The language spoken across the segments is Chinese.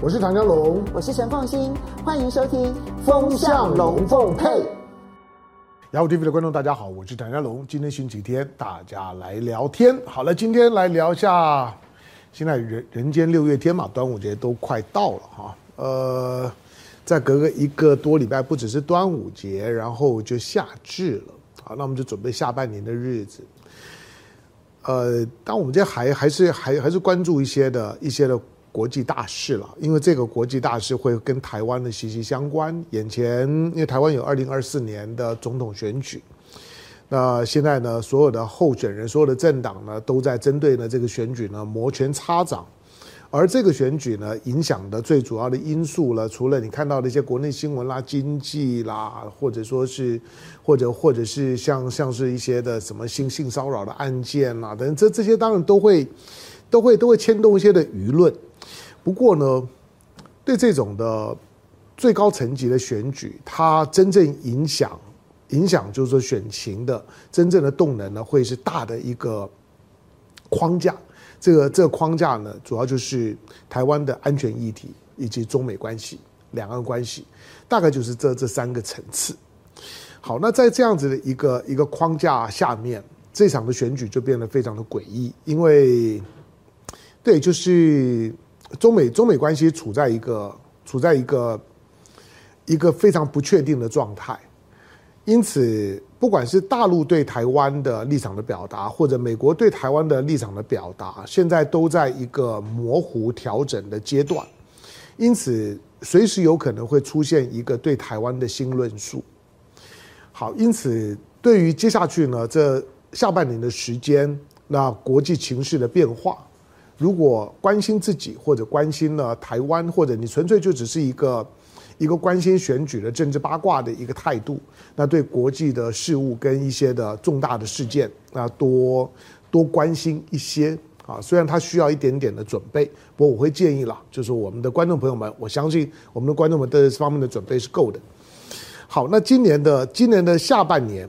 我是唐家龙，我是陈凤新，欢迎收听《风向龙凤配》。雅虎 TV 的观众，大家好，我是唐湘龙。今天星期天，大家来聊天。好了，今天来聊一下，现在人人间六月天嘛，端午节都快到了哈。呃，再隔个一个多礼拜，不只是端午节，然后就夏至了。好，那我们就准备下半年的日子。呃，但我们今天还还是还还是关注一些的一些的。国际大事了，因为这个国际大事会跟台湾的息息相关。眼前，因为台湾有二零二四年的总统选举，那现在呢，所有的候选人、所有的政党呢，都在针对呢这个选举呢摩拳擦掌。而这个选举呢，影响的最主要的因素呢，除了你看到的一些国内新闻啦、经济啦，或者说是，或者或者是像像是一些的什么性性骚扰的案件啦等，这这些当然都会都会都会牵动一些的舆论。不过呢，对这种的最高层级的选举，它真正影响影响就是说选情的真正的动能呢，会是大的一个框架。这个这个框架呢，主要就是台湾的安全议题以及中美关系、两岸关系，大概就是这这三个层次。好，那在这样子的一个一个框架下面，这场的选举就变得非常的诡异，因为对，就是。中美中美关系处在一个处在一个一个非常不确定的状态，因此，不管是大陆对台湾的立场的表达，或者美国对台湾的立场的表达，现在都在一个模糊调整的阶段，因此，随时有可能会出现一个对台湾的新论述。好，因此，对于接下去呢，这下半年的时间，那国际情势的变化。如果关心自己或者关心了台湾，或者你纯粹就只是一个一个关心选举的政治八卦的一个态度，那对国际的事务跟一些的重大的事件，那多多关心一些啊。虽然它需要一点点的准备，不过我会建议啦，就是我们的观众朋友们，我相信我们的观众们对这方面的准备是够的。好，那今年的今年的下半年。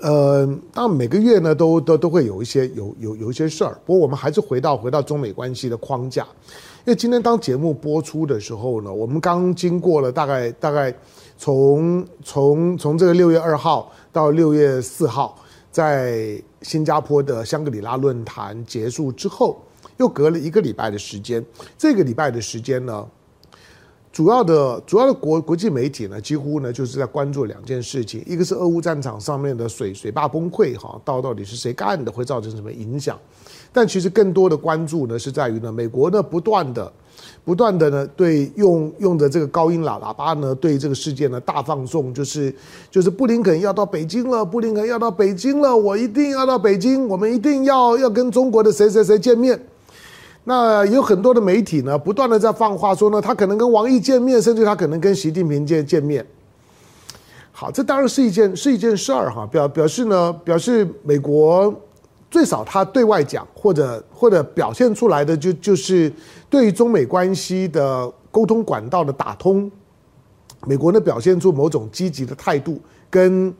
呃，当然每个月呢都都都会有一些有有有一些事儿，不过我们还是回到回到中美关系的框架，因为今天当节目播出的时候呢，我们刚经过了大概大概从从从这个六月二号到六月四号，在新加坡的香格里拉论坛结束之后，又隔了一个礼拜的时间，这个礼拜的时间呢。主要的主要的国国际媒体呢，几乎呢就是在关注两件事情，一个是俄乌战场上面的水水坝崩溃，哈，到到底是谁干的，会造成什么影响？但其实更多的关注呢，是在于呢，美国呢不断的不断的呢对用用的这个高音喇喇叭呢，对这个事件呢大放送，就是就是布林肯要到北京了，布林肯要到北京了，我一定要到北京，我们一定要要跟中国的谁谁谁见面。那有很多的媒体呢，不断的在放话说呢，他可能跟王毅见面，甚至他可能跟习近平见见面。好，这当然是一件是一件事儿哈，表表示呢，表示美国最少他对外讲或者或者表现出来的就就是对于中美关系的沟通管道的打通，美国呢表现出某种积极的态度，跟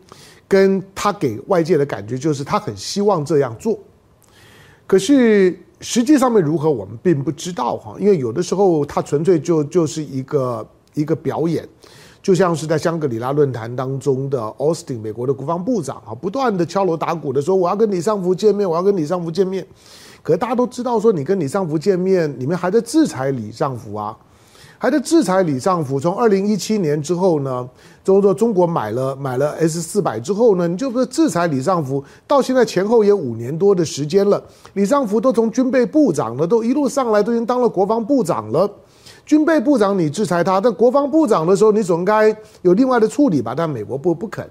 跟他给外界的感觉就是他很希望这样做，可是。实际上面如何，我们并不知道哈，因为有的时候它纯粹就就是一个一个表演，就像是在香格里拉论坛当中的 Austin 美国的国防部长啊，不断的敲锣打鼓的说我要跟李尚福见面，我要跟李尚福见面，可是大家都知道说你跟李尚福见面，你们还在制裁李尚福啊。还在制裁李尚福。从二零一七年之后呢，就是说中国买了买了 S 四百之后呢，你就不是制裁李尚福，到现在前后也五年多的时间了。李尚福都从军备部长了，都一路上来都已经当了国防部长了。军备部长你制裁他，但国防部长的时候你总该有另外的处理吧？但美国不不肯，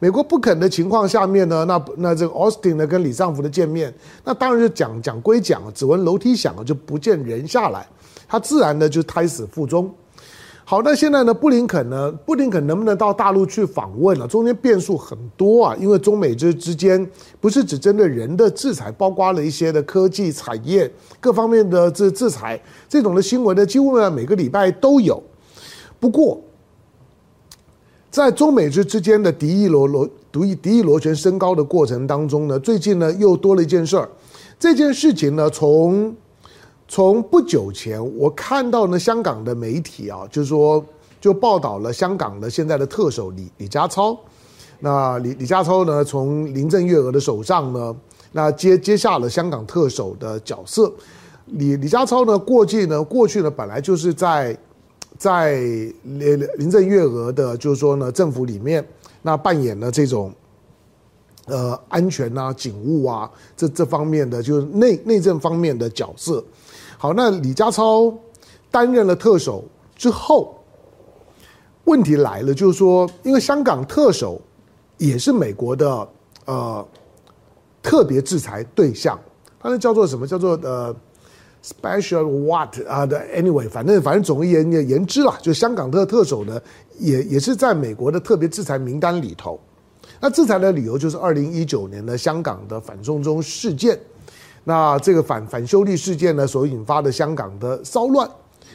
美国不肯的情况下面呢，那那这个 Austin 呢跟李尚福的见面，那当然就讲讲归讲，只闻楼梯响了，就不见人下来。他自然的就胎死腹中。好，那现在呢？布林肯呢？布林肯能不能到大陆去访问了？中间变数很多啊，因为中美之之间不是只针对人的制裁，包括了一些的科技产业各方面的制制裁，这种的新闻呢，几乎呢每个礼拜都有。不过，在中美之之间的敌意螺螺敌意敌意螺旋升高的过程当中呢，最近呢又多了一件事儿。这件事情呢，从从不久前我看到呢，香港的媒体啊，就是说就报道了香港的现在的特首李李家超。那李李家超呢，从林郑月娥的手上呢，那接接下了香港特首的角色。李李家超呢，过去呢，过去呢，本来就是在在林林郑月娥的，就是说呢，政府里面，那扮演了这种呃安全啊、警务啊这这方面的，就是内内政方面的角色。好，那李家超担任了特首之后，问题来了，就是说，因为香港特首。也是美国的呃特别制裁对象，他那叫做什么？叫做呃 special what 啊的 anyway，反正反正总而言言之啦，就香港特特首呢，也也是在美国的特别制裁名单里头。那制裁的理由就是二零一九年的香港的反送中事件，那这个反反修例事件呢所引发的香港的骚乱，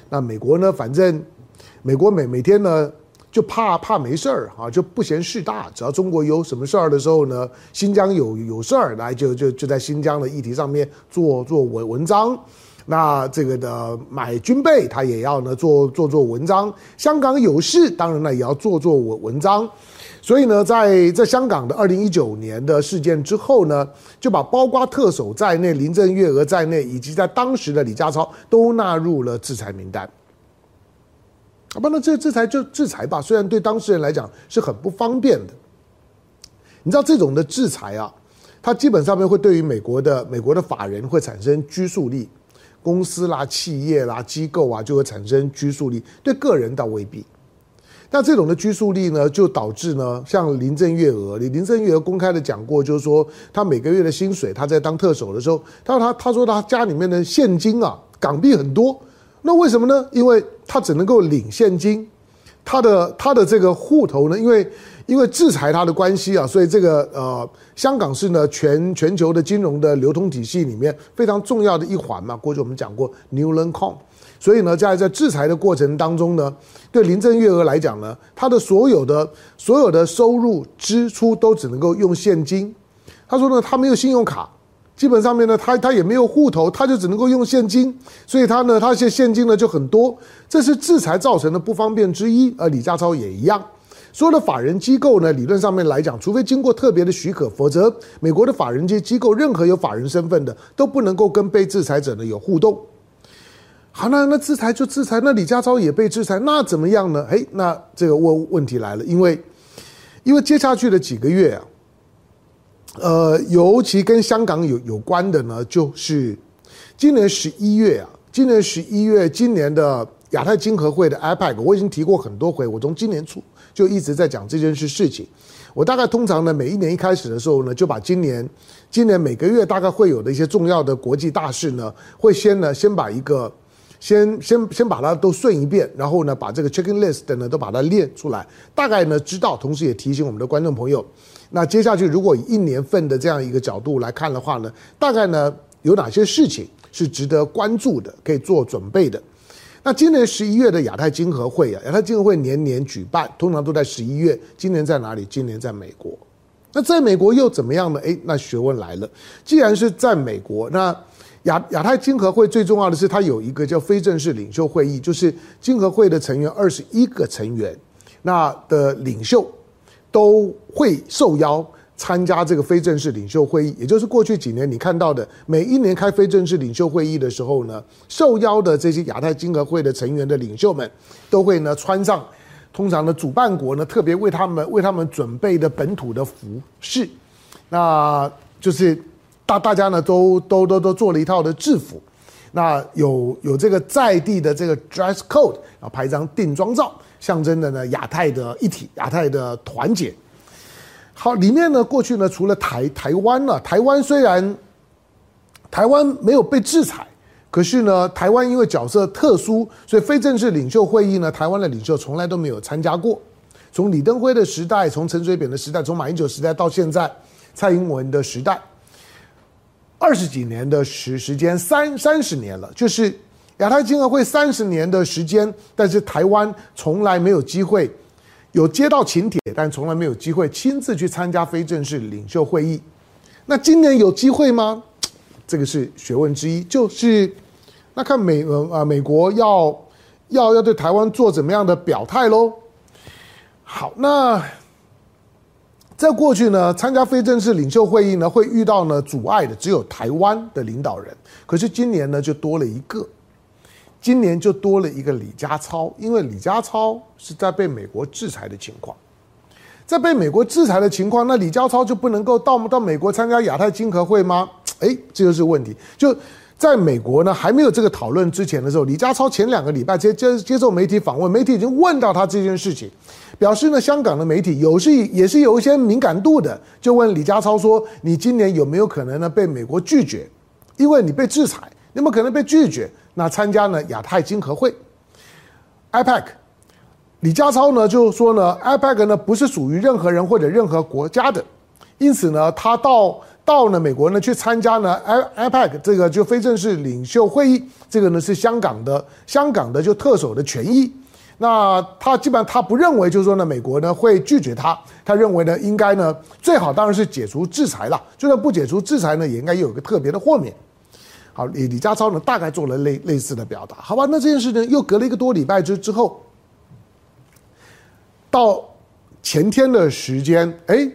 那美国呢，反正美国每每天呢。就怕怕没事儿啊，就不嫌事大。只要中国有什么事儿的时候呢，新疆有有事儿来就就就在新疆的议题上面做做文文章。那这个的买军备，他也要呢做做做文章。香港有事，当然呢也要做做文文章。所以呢，在在香港的二零一九年的事件之后呢，就把包括特首在内、林郑月娥在内，以及在当时的李家超都纳入了制裁名单。好吧，那这制裁就制裁吧。虽然对当事人来讲是很不方便的，你知道这种的制裁啊，它基本上面会对于美国的美国的法人会产生拘束力，公司啦、企业啦、机构啊就会产生拘束力，对个人倒未必。那这种的拘束力呢，就导致呢，像林郑月娥，林林郑月娥公开的讲过，就是说他每个月的薪水，他在当特首的时候，他他他说他家里面的现金啊，港币很多。那为什么呢？因为他只能够领现金，他的他的这个户头呢，因为因为制裁他的关系啊，所以这个呃，香港是呢全全球的金融的流通体系里面非常重要的一环嘛。过去我们讲过 Newland Coin，所以呢，在在制裁的过程当中呢，对林郑月娥来讲呢，他的所有的所有的收入支出都只能够用现金。他说呢，他没有信用卡。基本上面呢，他他也没有户头，他就只能够用现金，所以他呢，他现现金呢就很多，这是制裁造成的不方便之一。而李家超也一样，所有的法人机构呢，理论上面来讲，除非经过特别的许可，否则美国的法人机机构任何有法人身份的都不能够跟被制裁者呢有互动。好，那那制裁就制裁，那李家超也被制裁，那怎么样呢？诶，那这个问问题来了，因为因为接下去的几个月啊。呃，尤其跟香港有有关的呢，就是今年十一月啊，今年十一月，今年的亚太经合会的 APEC，我已经提过很多回，我从今年初就一直在讲这件事事情。我大概通常呢，每一年一开始的时候呢，就把今年今年每个月大概会有的一些重要的国际大事呢，会先呢先把一个先先先把它都顺一遍，然后呢把这个 checking list 呢都把它列出来，大概呢知道，同时也提醒我们的观众朋友。那接下去，如果以一年份的这样一个角度来看的话呢，大概呢有哪些事情是值得关注的，可以做准备的？那今年十一月的亚太经合会啊，亚太经合会年年举办，通常都在十一月。今年在哪里？今年在美国。那在美国又怎么样呢？诶，那学问来了。既然是在美国，那亚亚太经合会最重要的是，它有一个叫非正式领袖会议，就是经合会的成员二十一个成员，那的领袖。都会受邀参加这个非正式领袖会议，也就是过去几年你看到的，每一年开非正式领袖会议的时候呢，受邀的这些亚太经合会的成员的领袖们，都会呢穿上通常的主办国呢特别为他们为他们准备的本土的服饰，那就是大大家呢都都都都做了一套的制服，那有有这个在地的这个 dress code，然后拍一张定妆照。象征的呢，亚太的一体，亚太的团结。好，里面呢，过去呢，除了台台湾呢，台湾虽然台湾没有被制裁，可是呢，台湾因为角色特殊，所以非正式领袖会议呢，台湾的领袖从来都没有参加过。从李登辉的时代，从陈水扁的时代，从马英九时代到现在蔡英文的时代，二十几年的时时间，三三十年了，就是。亚太经合会三十年的时间，但是台湾从来没有机会有接到请帖，但从来没有机会亲自去参加非正式领袖会议。那今年有机会吗？这个是学问之一。就是那看美呃啊美国要要要对台湾做怎么样的表态喽？好，那在过去呢，参加非正式领袖会议呢，会遇到呢阻碍的只有台湾的领导人，可是今年呢就多了一个，今年就多了一个李家超，因为李家超是在被美国制裁的情况。在被美国制裁的情况，那李家超就不能够到到美国参加亚太经合会吗？哎，这就是问题。就在美国呢，还没有这个讨论之前的时候，李家超前两个礼拜接接接受媒体访问，媒体已经问到他这件事情，表示呢，香港的媒体有是也是有一些敏感度的，就问李家超说：“你今年有没有可能呢被美国拒绝？因为你被制裁，有没有可能被拒绝？那参加呢亚太经合会，IPAC。”李家超呢就说呢，IPAC 呢不是属于任何人或者任何国家的，因此呢，他到到了美国呢去参加呢 IPAC 这个就非正式领袖会议，这个呢是香港的香港的就特首的权益。那他基本上他不认为就是说呢，美国呢会拒绝他，他认为呢应该呢最好当然是解除制裁了，就算不解除制裁呢，也应该有一个特别的豁免。好，李李家超呢大概做了类类似的表达，好吧？那这件事呢又隔了一个多礼拜之之后。到前天的时间，哎，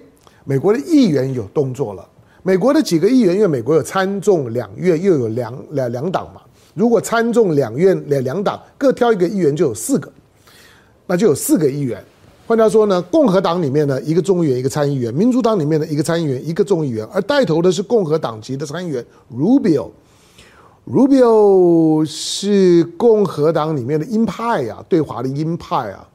美国的议员有动作了。美国的几个议员，因为美国有参众两院，又有两两两党嘛。如果参众两院两两党各挑一个议员，就有四个，那就有四个议员。换句话说呢，共和党里面呢一个众议员，一个参议员；民主党里面的一个参议员，一个众议员。而带头的是共和党籍的参议员 Rubio。Rubio 是共和党里面的鹰派、啊，对华的鹰派啊。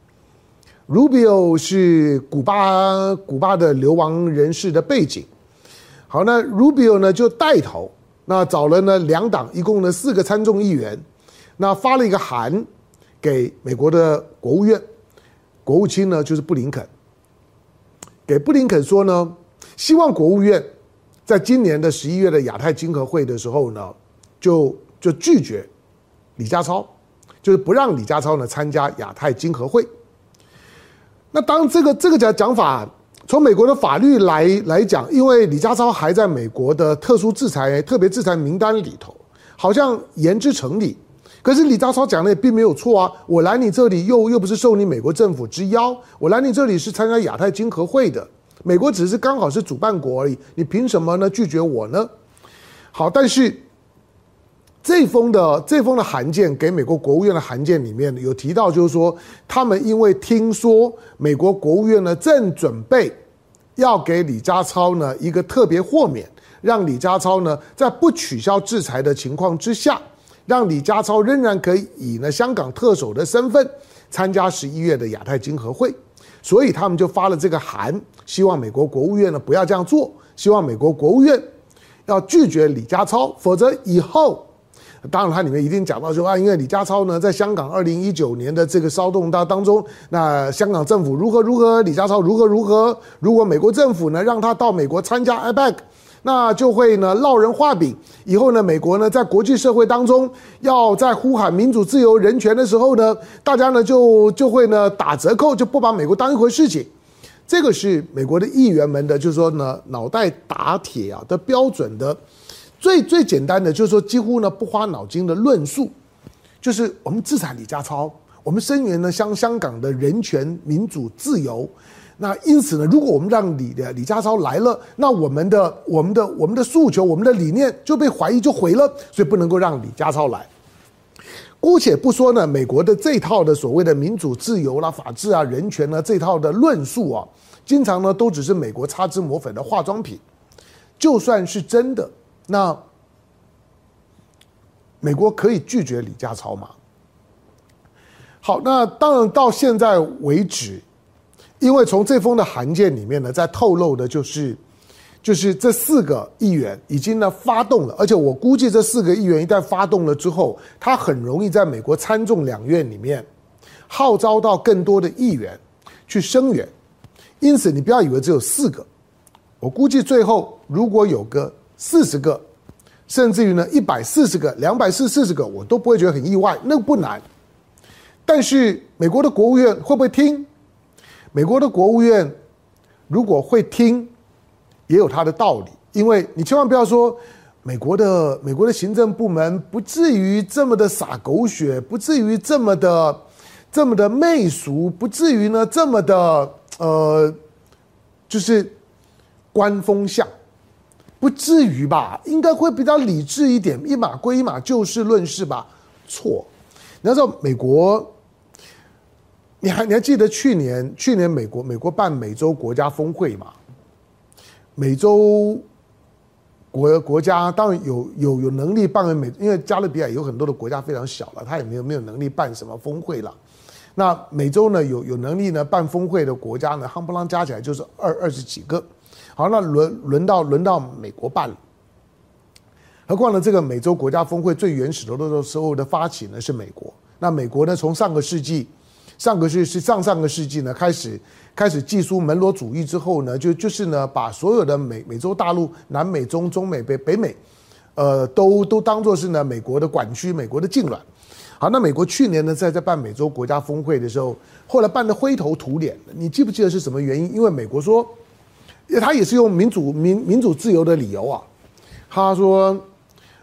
Rubio 是古巴古巴的流亡人士的背景，好，那 Rubio 呢就带头，那找了呢两党一共呢四个参众议员，那发了一个函给美国的国务院，国务卿呢就是布林肯，给布林肯说呢，希望国务院在今年的十一月的亚太经合会的时候呢，就就拒绝李家超，就是不让李家超呢参加亚太经合会。那当这个这个讲讲法，从美国的法律来来讲，因为李家超还在美国的特殊制裁、特别制裁名单里头，好像言之成理。可是李家超讲的也并没有错啊，我来你这里又又不是受你美国政府之邀，我来你这里是参加亚太经合会的，美国只是刚好是主办国而已，你凭什么呢拒绝我呢？好，但是。这封的这封的函件给美国国务院的函件里面有提到，就是说他们因为听说美国国务院呢正准备要给李家超呢一个特别豁免，让李家超呢在不取消制裁的情况之下，让李家超仍然可以以呢香港特首的身份参加十一月的亚太经合会，所以他们就发了这个函，希望美国国务院呢不要这样做，希望美国国务院要拒绝李家超，否则以后。当然，它里面一定讲到说啊，因为李家超呢，在香港二零一九年的这个骚动当当中，那香港政府如何如何，李家超如何如何，如果美国政府呢让他到美国参加 IPAC，那就会呢落人话柄。以后呢，美国呢在国际社会当中要在呼喊民主、自由、人权的时候呢，大家呢就就会呢打折扣，就不把美国当一回事情。这个是美国的议员们的，就是说呢脑袋打铁啊的标准的。最最简单的就是说，几乎呢不花脑筋的论述，就是我们制裁李家超，我们声援呢香香港的人权、民主、自由。那因此呢，如果我们让李的李家超来了，那我们的我们的我们的诉求、我们的理念就被怀疑就毁了，所以不能够让李家超来。姑且不说呢，美国的这套的所谓的民主、自由啦、法治啊、人权呢这套的论述啊，经常呢都只是美国擦脂抹粉的化妆品。就算是真的。那美国可以拒绝李家超吗？好，那当然到现在为止，因为从这封的函件里面呢，在透露的就是，就是这四个议员已经呢发动了，而且我估计这四个议员一旦发动了之后，他很容易在美国参众两院里面号召到更多的议员去声援，因此你不要以为只有四个，我估计最后如果有个。四十个，甚至于呢一百四十个、两百四四十个，我都不会觉得很意外，那不难。但是美国的国务院会不会听？美国的国务院如果会听，也有它的道理，因为你千万不要说美国的美国的行政部门不至于这么的洒狗血，不至于这么的这么的媚俗，不至于呢这么的呃，就是观风向，不至于吧？应该会比较理智一点，一码归一码，就事论事吧。错，你要知道美国，你还你还记得去年去年美国美国办美洲国家峰会嘛？美洲。国国家当然有有有能力办美，因为加勒比海有很多的国家非常小了，他也没有没有能力办什么峰会了。那美洲呢有有能力呢办峰会的国家呢，夯不啷加起来就是二二十几个。好，那轮轮到轮到美国办了。何况呢，这个美洲国家峰会最原始的的时候的发起呢是美国。那美国呢从上个世纪。上个世是上上个世纪呢，开始开始寄出门罗主义之后呢，就就是呢，把所有的美美洲大陆、南美、中中美、北北美，呃，都都当作是呢美国的管区、美国的禁臠。好，那美国去年呢，在在办美洲国家峰会的时候，后来办的灰头土脸的。你记不记得是什么原因？因为美国说，他也是用民主民民主自由的理由啊。他说，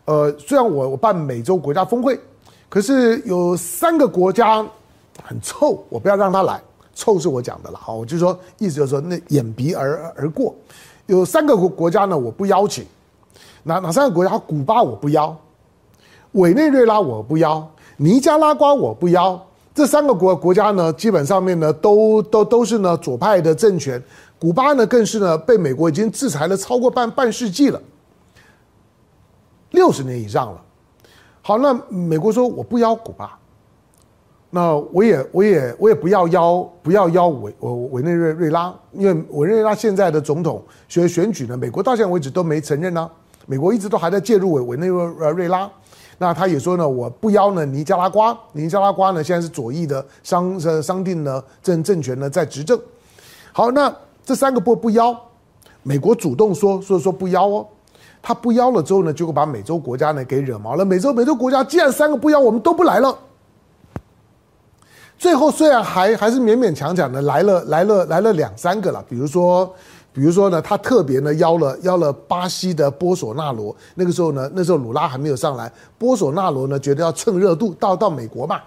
呃，虽然我我办美洲国家峰会，可是有三个国家。很臭，我不要让他来。臭是我讲的了，好，我就说意思就是说，那掩鼻而而过。有三个国国家呢，我不邀请。哪哪三个国家？古巴我不邀，委内瑞拉我不邀，尼加拉瓜我不邀。这三个国国家呢，基本上面呢，都都都是呢左派的政权。古巴呢，更是呢被美国已经制裁了超过半半世纪了，六十年以上了。好，那美国说我不邀古巴。那我也我也我也不要邀不要邀委委委内瑞瑞拉，因为委内瑞拉现在的总统选选举呢，美国到现在为止都没承认呢、美国一直都还在介入委委内瑞瑞拉。那他也说呢，我不邀呢尼加拉瓜，尼加拉瓜呢现在是左翼的商呃商定呢政政权呢在执政。好，那这三个不不邀，美国主动说说说不邀哦，他不邀了之后呢，就会把美洲国家呢给惹毛了。美洲美洲国家既然三个不邀，我们都不来了。最后虽然还还是勉勉强强的来了来了来了两三个了，比如说，比如说呢，他特别呢邀了邀了巴西的波索纳罗，那个时候呢，那时候鲁拉还没有上来，波索纳罗呢觉得要蹭热度，到到美国嘛，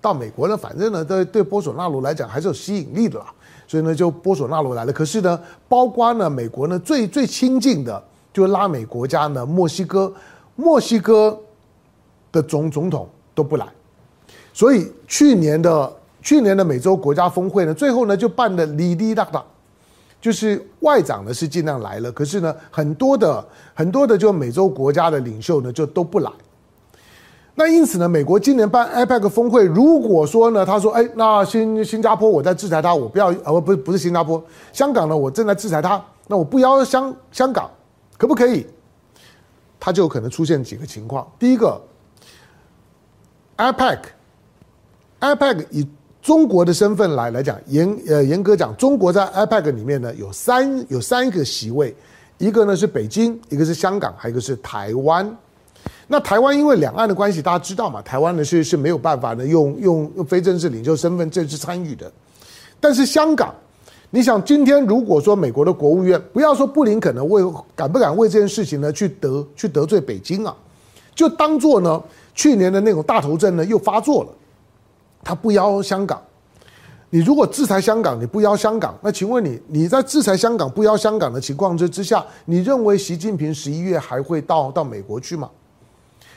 到美国呢，反正呢对对波索纳罗来讲还是有吸引力的啦，所以呢就波索纳罗来了。可是呢，包括呢美国呢最最亲近的就拉美国家呢墨西哥，墨西哥的总总统都不来。所以去年的去年的美洲国家峰会呢，最后呢就办的哩哩啦啦，就是外长呢是尽量来了，可是呢很多的很多的就美洲国家的领袖呢就都不来。那因此呢，美国今年办 APEC 峰会，如果说呢他说，哎，那新新加坡我在制裁他，我不要，呃不不是新加坡，香港呢我正在制裁他，那我不邀香香港，可不可以？他就可能出现几个情况，第一个，APEC。APEC 以中国的身份来来讲，严呃严格讲，中国在 APEC 里面呢有三有三个席位，一个呢是北京，一个是香港，还有一个是台湾。那台湾因为两岸的关系，大家知道嘛，台湾呢是是没有办法呢用用用非正式领袖身份正式参与的。但是香港，你想今天如果说美国的国务院不要说布林肯呢为敢不敢为这件事情呢去得去得罪北京啊，就当做呢去年的那种大头症呢又发作了。他不邀香港，你如果制裁香港，你不邀香港，那请问你，你在制裁香港不邀香港的情况之之下，你认为习近平十一月还会到到美国去吗？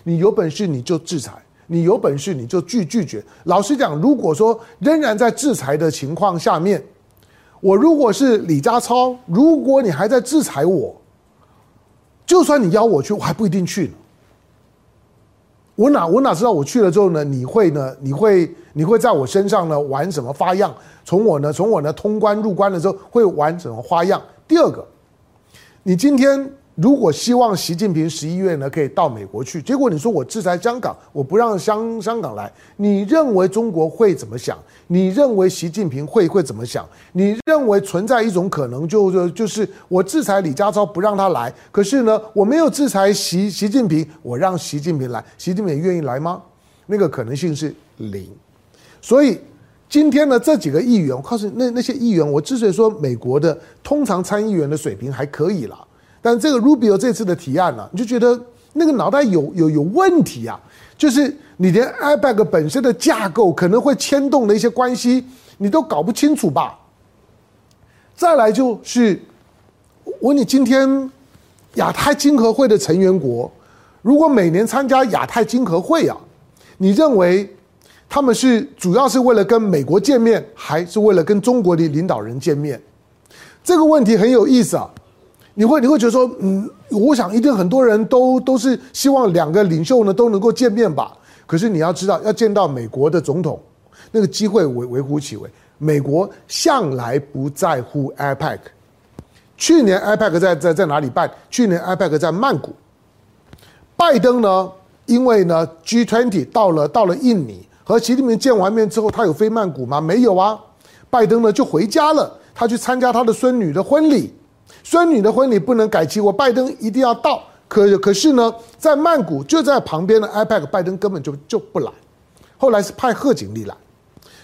你有本事你就制裁，你有本事你就拒拒绝。老实讲，如果说仍然在制裁的情况下面，我如果是李家超，如果你还在制裁我，就算你邀我去，我还不一定去呢。我哪我哪知道我去了之后呢？你会呢？你会你会在我身上呢玩什么花样？从我呢从我呢通关入关的时候会玩什么花样？第二个，你今天。如果希望习近平十一月呢可以到美国去，结果你说我制裁香港，我不让香香港来，你认为中国会怎么想？你认为习近平会会怎么想？你认为存在一种可能就，就就是我制裁李家超不让他来，可是呢我没有制裁习习近平，我让习近平来，习近平愿意来吗？那个可能性是零。所以今天呢这几个议员，我告诉你，那那些议员，我之所以说美国的通常参议员的水平还可以了。但这个 Rubio 这次的提案呢、啊，你就觉得那个脑袋有有有问题啊！就是你连 IPEC 本身的架构可能会牵动的一些关系，你都搞不清楚吧？再来就是，我问你，今天亚太经合会的成员国，如果每年参加亚太经合会啊，你认为他们是主要是为了跟美国见面，还是为了跟中国的领导人见面？这个问题很有意思啊！你会你会觉得说，嗯，我想一定很多人都都是希望两个领袖呢都能够见面吧。可是你要知道，要见到美国的总统，那个机会微微乎其微。美国向来不在乎 APEC。去年 APEC 在在在哪里办？去年 APEC 在曼谷。拜登呢，因为呢 G20 到了到了印尼，和习近平见完面之后，他有飞曼谷吗？没有啊。拜登呢就回家了，他去参加他的孙女的婚礼。孙女的婚礼不能改期，我拜登一定要到。可可是呢，在曼谷就在旁边的 APEC，拜登根本就就不来。后来是派贺锦丽来。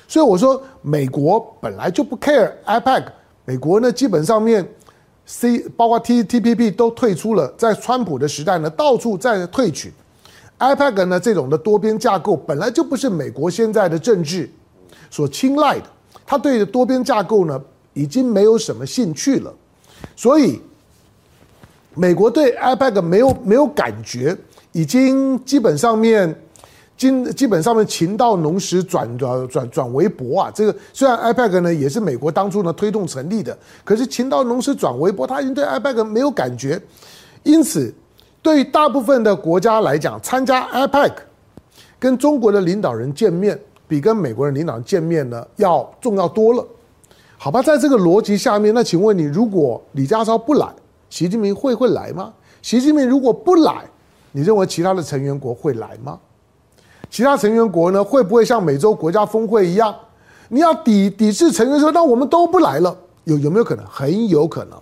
所以我说，美国本来就不 care APEC。美国呢，基本上面 C 包括 T T P P 都退出了。在川普的时代呢，到处在退群。APEC 呢，这种的多边架构本来就不是美国现在的政治所青睐的。他对多边架构呢，已经没有什么兴趣了。所以，美国对 APEC 没有没有感觉，已经基本上面，基基本上面情到浓时转转转转为薄啊。这个虽然 APEC 呢也是美国当初呢推动成立的，可是情到浓时转为薄，他已经对 APEC 没有感觉。因此，对于大部分的国家来讲，参加 APEC 跟中国的领导人见面，比跟美国人领导人见面呢要重要多了。好吧，在这个逻辑下面，那请问你，如果李家超不来，习近平会会来吗？习近平如果不来，你认为其他的成员国会来吗？其他成员国呢，会不会像美洲国家峰会一样，你要抵抵制成员说，那我们都不来了，有有没有可能？很有可能。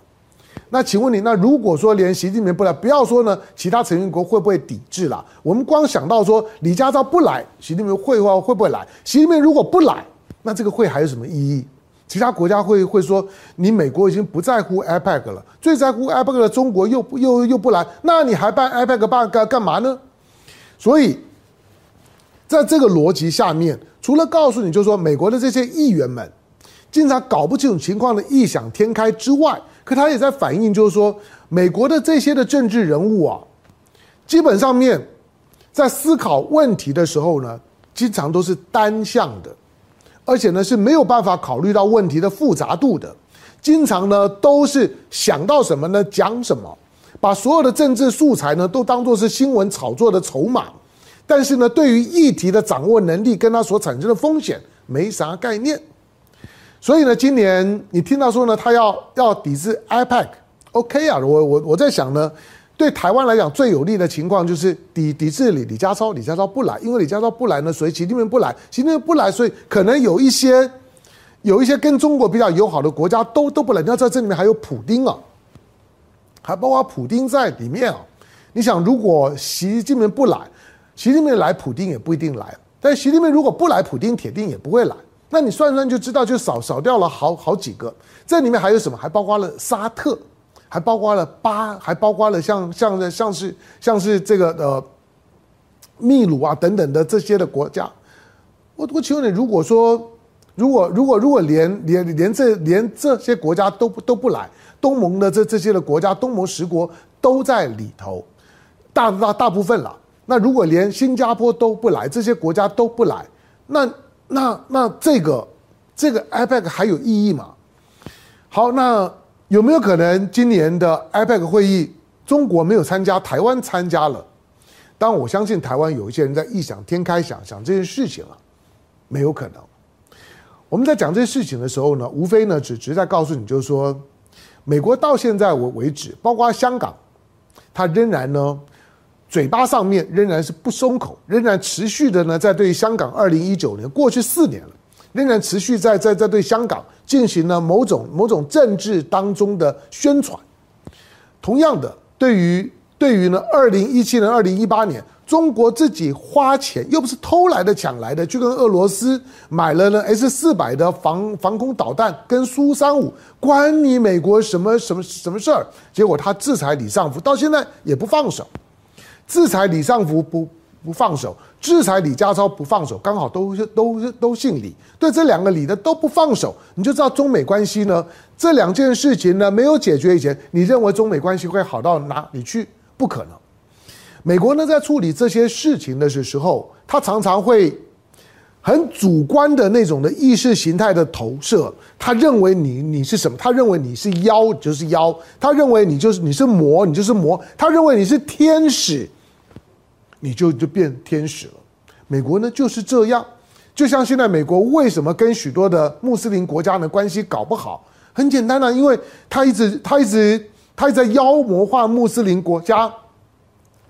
那请问你，那如果说连习近平不来，不要说呢，其他成员国会不会抵制了？我们光想到说李家超不来，习近平会会会不会来？习近平如果不来，那这个会还有什么意义？其他国家会会说，你美国已经不在乎 APEC 了，最在乎 APEC 的中国又又又不来，那你还办 APEC 办干干嘛呢？所以，在这个逻辑下面，除了告诉你就是说美国的这些议员们经常搞不清楚情况的异想天开之外，可他也在反映就是说，美国的这些的政治人物啊，基本上面在思考问题的时候呢，经常都是单向的。而且呢是没有办法考虑到问题的复杂度的，经常呢都是想到什么呢讲什么，把所有的政治素材呢都当作是新闻炒作的筹码，但是呢对于议题的掌握能力跟他所产生的风险没啥概念，所以呢今年你听到说呢他要要抵制 APEC，OK 啊，我我我在想呢。对台湾来讲，最有利的情况就是抵抵制李李家超，李家超不来，因为李家超不来呢，所以习近平不来，习近平不来，所以可能有一些有一些跟中国比较友好的国家都都不来。你要知道，这里面还有普丁啊，还包括普丁在里面啊。你想，如果习近平不来，习近平来，普丁也不一定来。但习近平如果不来，普丁铁定也不会来。那你算算就知道，就少少掉了好好几个。这里面还有什么？还包括了沙特。还包括了巴，还包括了像像的像是像是这个呃，秘鲁啊等等的这些的国家，我我请问你，如果说如果如果如果连连连这连这些国家都都不来，东盟的这这些的国家，东盟十国都在里头，大大大部分了。那如果连新加坡都不来，这些国家都不来，那那那这个这个 APEC 还有意义吗？好，那。有没有可能今年的 APEC 会议，中国没有参加，台湾参加了？当，我相信台湾有一些人在异想天开想想这件事情了，没有可能。我们在讲这些事情的时候呢，无非呢只只是在告诉你，就是说，美国到现在为为止，包括香港，它仍然呢嘴巴上面仍然是不松口，仍然持续的呢在对香港二零一九年过去四年了。仍然持续在在在对香港进行了某种某种政治当中的宣传。同样的，对于对于呢，二零一七年、二零一八年，中国自己花钱又不是偷来的、抢来的，去跟俄罗斯买了呢 S 四百的防防空导弹跟苏三五，关你美国什么什么什么事儿？结果他制裁李尚福，到现在也不放手。制裁李尚福不不放手，制裁李家超不放手，刚好都是都是都姓李，对这两个李的都不放手，你就知道中美关系呢，这两件事情呢没有解决以前，你认为中美关系会好到哪里去？不可能。美国呢在处理这些事情的时候，他常常会。很主观的那种的意识形态的投射，他认为你你是什么？他认为你是妖就是妖，他认为你就是你是魔你就是魔，他认为你是天使，你就就变天使了。美国呢就是这样，就像现在美国为什么跟许多的穆斯林国家的关系搞不好？很简单啊，因为他一直他一直他一直在妖魔化穆斯林国家，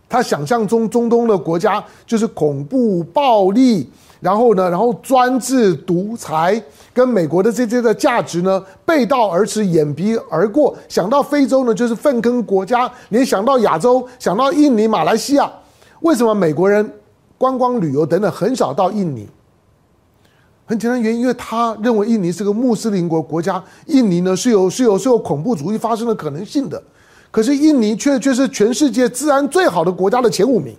他想象中中东的国家就是恐怖暴力。然后呢，然后专制独裁跟美国的这些的价值呢背道而驰，掩鼻而过。想到非洲呢，就是粪坑国家；连想到亚洲，想到印尼、马来西亚，为什么美国人观光旅游等等很少到印尼？很简单原因，因为他认为印尼是个穆斯林国国家，印尼呢是有是有是有恐怖主义发生的可能性的。可是印尼却却是全世界治安最好的国家的前五名。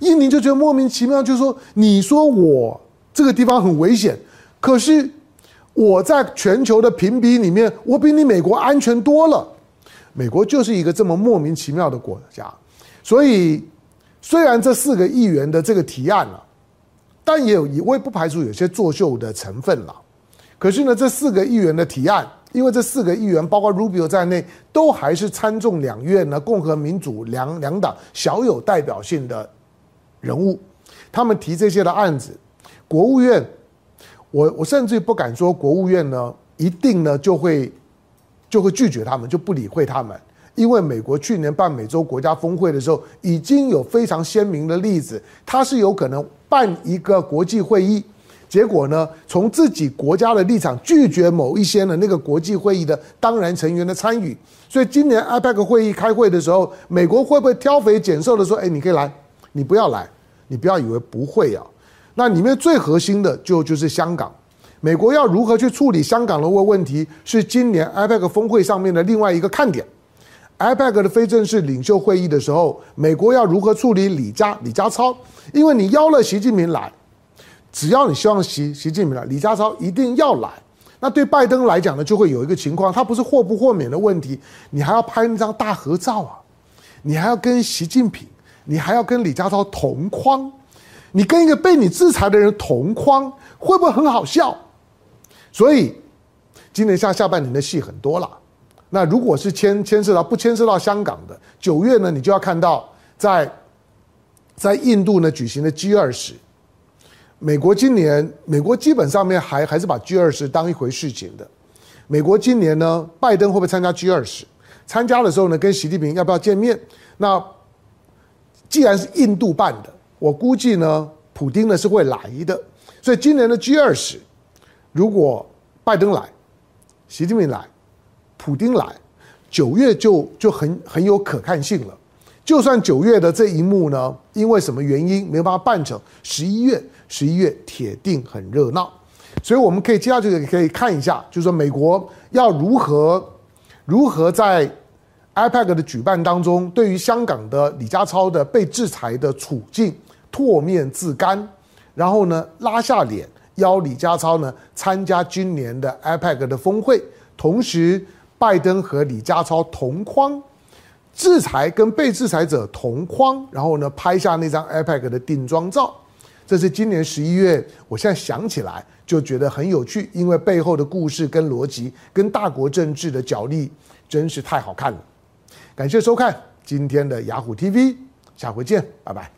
印尼就觉得莫名其妙，就是说，你说我这个地方很危险，可是我在全球的评比里面，我比你美国安全多了。美国就是一个这么莫名其妙的国家，所以虽然这四个议员的这个提案了，但也有我也不排除有些作秀的成分了。可是呢，这四个议员的提案，因为这四个议员包括 Rubio 在内，都还是参众两院呢共和民主两两党小有代表性的。人物，他们提这些的案子，国务院，我我甚至不敢说国务院呢一定呢就会就会拒绝他们，就不理会他们，因为美国去年办美洲国家峰会的时候，已经有非常鲜明的例子，它是有可能办一个国际会议，结果呢从自己国家的立场拒绝某一些的那个国际会议的当然成员的参与，所以今年 IPEC 会议开会的时候，美国会不会挑肥拣瘦的说，哎，你可以来，你不要来。你不要以为不会啊，那里面最核心的就就是香港，美国要如何去处理香港的问题，是今年 IPEC 峰会上面的另外一个看点。IPEC 的非正式领袖会议的时候，美国要如何处理李家李家超？因为你邀了习近平来，只要你希望习习近平来，李家超一定要来。那对拜登来讲呢，就会有一个情况，他不是豁不豁免的问题，你还要拍那张大合照啊，你还要跟习近平。你还要跟李家超同框，你跟一个被你制裁的人同框，会不会很好笑？所以今年下下半年的戏很多了。那如果是牵牵涉到不牵涉到香港的九月呢，你就要看到在在印度呢举行的 G 二十。美国今年美国基本上面还还是把 G 二十当一回事情的。美国今年呢，拜登会不会参加 G 二十？参加的时候呢，跟习近平要不要见面？那既然是印度办的，我估计呢，普丁呢是会来的。所以今年的 G 二十，如果拜登来，习近平来，普丁来，九月就就很很有可看性了。就算九月的这一幕呢，因为什么原因没办法办成，十一月十一月铁定很热闹。所以我们可以接下去可以看一下，就是说美国要如何如何在。IPAC 的举办当中，对于香港的李家超的被制裁的处境唾面自干，然后呢拉下脸邀李家超呢参加今年的 IPAC 的峰会，同时拜登和李家超同框，制裁跟被制裁者同框，然后呢拍下那张 IPEC 的定妆照，这是今年十一月，我现在想起来就觉得很有趣，因为背后的故事跟逻辑跟大国政治的角力真是太好看了。感谢收看今天的雅虎 TV，下回见，拜拜。